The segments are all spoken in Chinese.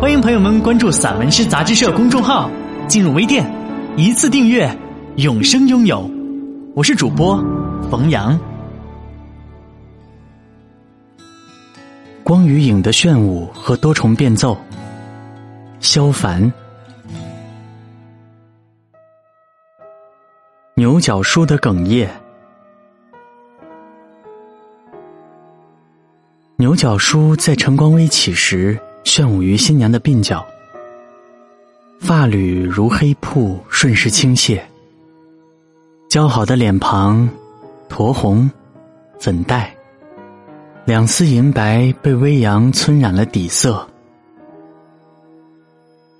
欢迎朋友们关注散文诗杂志社公众号，进入微店，一次订阅，永生拥有。我是主播冯阳。光与影的炫舞和多重变奏，萧凡。牛角书的哽咽。牛角书在晨光微起时，炫舞于新娘的鬓角，发缕如黑瀑顺势倾泻。姣好的脸庞，酡红、粉黛，两丝银白被微阳皴染了底色。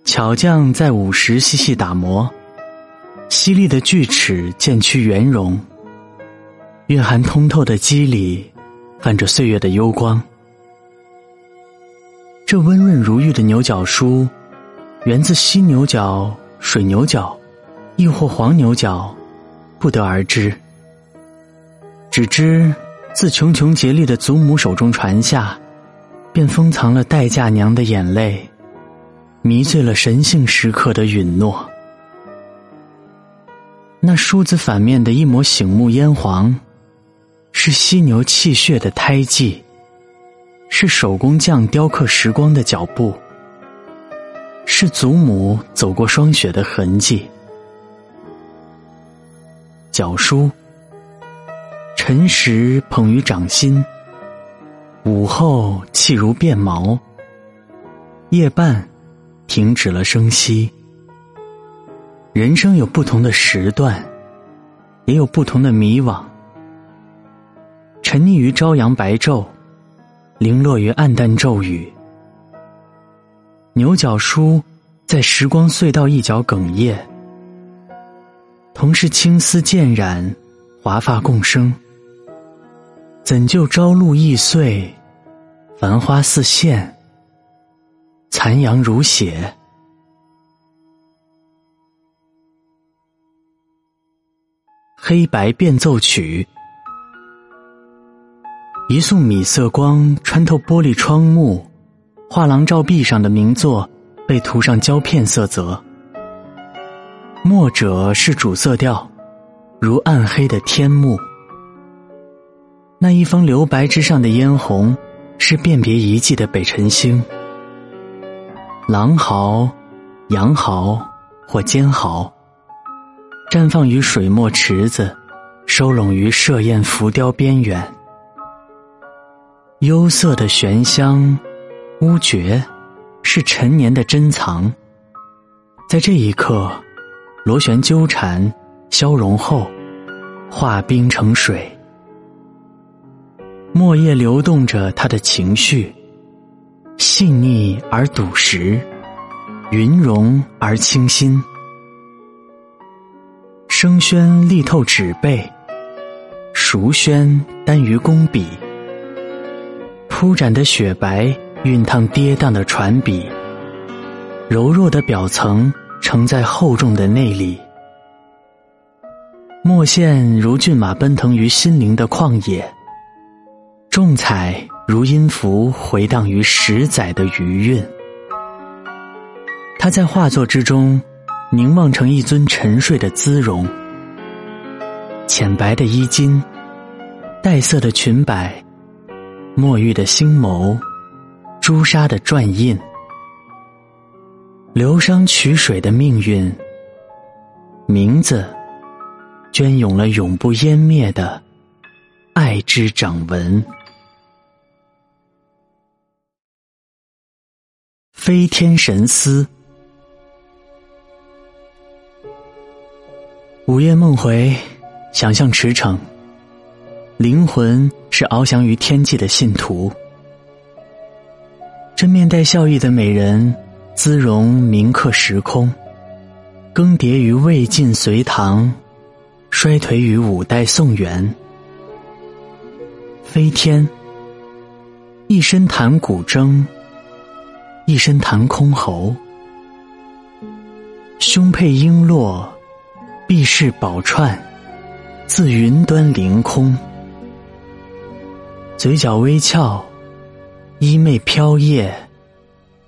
巧匠在舞时细细打磨，犀利的锯齿渐趋圆融，蕴含通透的肌理。泛着岁月的幽光，这温润如玉的牛角梳，源自犀牛角、水牛角，亦或黄牛角，不得而知。只知自穷穷竭力的祖母手中传下，便封藏了待嫁娘的眼泪，迷醉了神性时刻的允诺。那梳子反面的一抹醒目嫣黄。是犀牛气血的胎记，是手工匠雕刻时光的脚步，是祖母走过霜雪的痕迹。脚书，晨时捧于掌心，午后气如变毛，夜半停止了声息。人生有不同的时段，也有不同的迷惘。沉溺于朝阳白昼，零落于暗淡骤雨。牛角梳在时光隧道一角哽咽，同是青丝渐染，华发共生。怎救朝露易碎，繁花似现，残阳如血。黑白变奏曲。一束米色光穿透玻璃窗幕，画廊照壁上的名作被涂上胶片色泽。墨者是主色调，如暗黑的天幕。那一方留白之上的嫣红，是辨别遗迹的北辰星。狼毫、羊毫或尖毫，绽放于水墨池子，收拢于设宴浮雕边缘。幽色的玄香，乌蕨，是陈年的珍藏。在这一刻，螺旋纠缠，消融后，化冰成水。墨液流动着他的情绪，细腻而笃实，云容而清新。生宣力透纸背，熟宣耽于工笔。铺展的雪白，熨烫跌宕的船笔，柔弱的表层承载厚重的内里。墨线如骏马奔腾于心灵的旷野，重彩如音符回荡于十载的余韵。他在画作之中凝望成一尊沉睡的姿容，浅白的衣襟，黛色的裙摆。墨玉的星眸，朱砂的篆印，流觞曲水的命运，名字，隽永了永不湮灭的爱之掌纹。飞天神思，午夜梦回，想象驰骋。灵魂是翱翔于天际的信徒。这面带笑意的美人，姿容铭刻时空，更迭于魏晋隋唐，衰颓于五代宋元。飞天，一身弹古筝，一身弹箜篌，胸佩璎珞，臂饰宝串，自云端凌空，嘴角微翘，衣袂飘曳，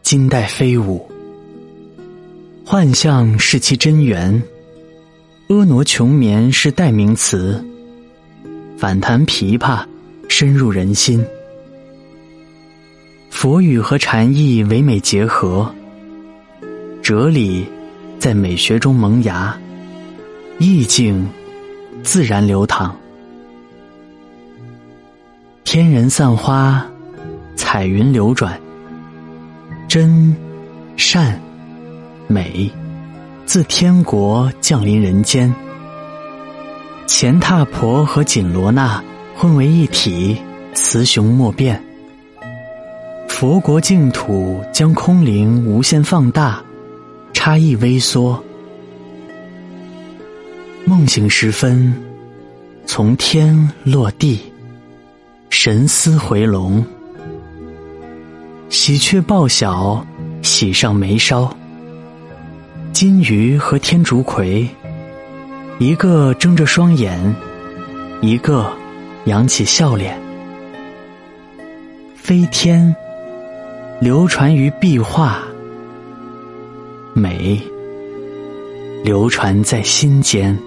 金带飞舞，幻象是其真源，婀娜琼绵是代名词，反弹琵琶。深入人心，佛语和禅意唯美结合，哲理在美学中萌芽，意境自然流淌。天人散花，彩云流转，真善美自天国降临人间。钱踏婆和锦罗那。混为一体，雌雄莫辨。佛国净土将空灵无限放大，差异微缩。梦醒时分，从天落地，神思回笼。喜鹊报晓，喜上眉梢。金鱼和天竺葵，一个睁着双眼，一个。扬起笑脸，飞天，流传于壁画，美，流传在心间。